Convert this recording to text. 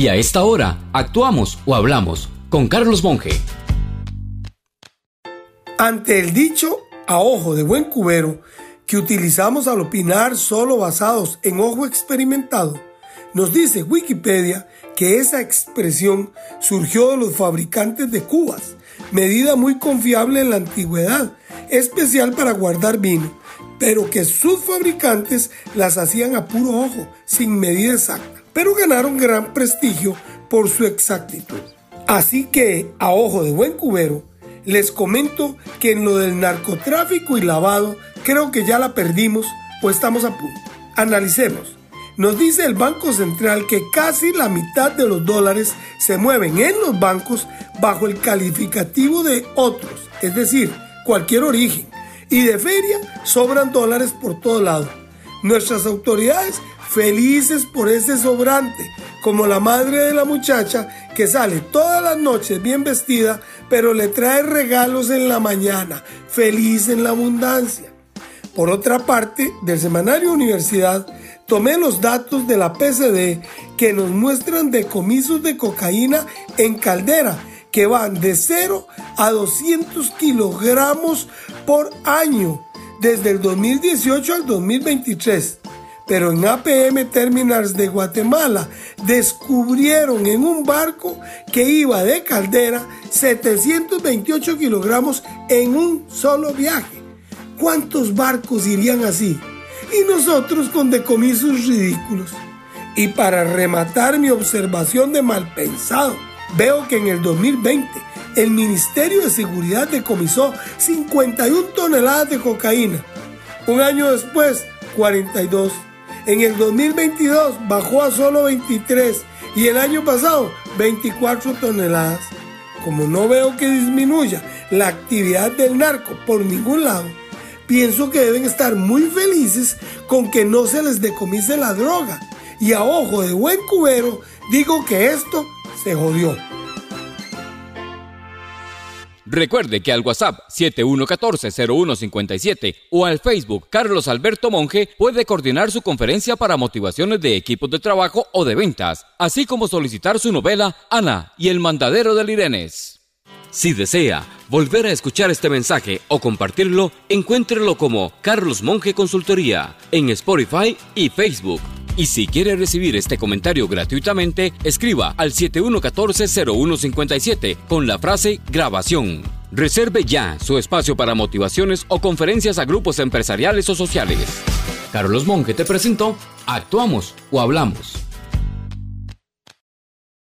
Y a esta hora, actuamos o hablamos con Carlos Monge. Ante el dicho a ojo de buen cubero que utilizamos al opinar solo basados en ojo experimentado, nos dice Wikipedia que esa expresión surgió de los fabricantes de cubas, medida muy confiable en la antigüedad, especial para guardar vino, pero que sus fabricantes las hacían a puro ojo, sin medida exacta pero ganaron gran prestigio por su exactitud. Así que, a ojo de buen cubero, les comento que en lo del narcotráfico y lavado creo que ya la perdimos o estamos a punto. Analicemos. Nos dice el Banco Central que casi la mitad de los dólares se mueven en los bancos bajo el calificativo de otros, es decir, cualquier origen. Y de feria sobran dólares por todo lado. Nuestras autoridades felices por ese sobrante, como la madre de la muchacha que sale todas las noches bien vestida, pero le trae regalos en la mañana, feliz en la abundancia. Por otra parte, del semanario Universidad, tomé los datos de la PCD que nos muestran decomisos de cocaína en caldera que van de 0 a 200 kilogramos por año desde el 2018 al 2023 pero en APM Terminals de Guatemala descubrieron en un barco que iba de caldera 728 kilogramos en un solo viaje. ¿Cuántos barcos irían así? Y nosotros con decomisos ridículos. Y para rematar mi observación de mal pensado, veo que en el 2020 el Ministerio de Seguridad decomisó 51 toneladas de cocaína. Un año después, 42 en el 2022 bajó a solo 23 y el año pasado 24 toneladas. Como no veo que disminuya la actividad del narco por ningún lado, pienso que deben estar muy felices con que no se les decomise la droga. Y a ojo de buen cubero digo que esto se jodió. Recuerde que al WhatsApp 7114-0157 o al Facebook Carlos Alberto Monge puede coordinar su conferencia para motivaciones de equipos de trabajo o de ventas, así como solicitar su novela Ana y el mandadero del Irenes. Si desea volver a escuchar este mensaje o compartirlo, encuéntrelo como Carlos Monge Consultoría en Spotify y Facebook. Y si quiere recibir este comentario gratuitamente, escriba al 7114-0157 con la frase grabación. Reserve ya su espacio para motivaciones o conferencias a grupos empresariales o sociales. Carlos Monge te presentó Actuamos o Hablamos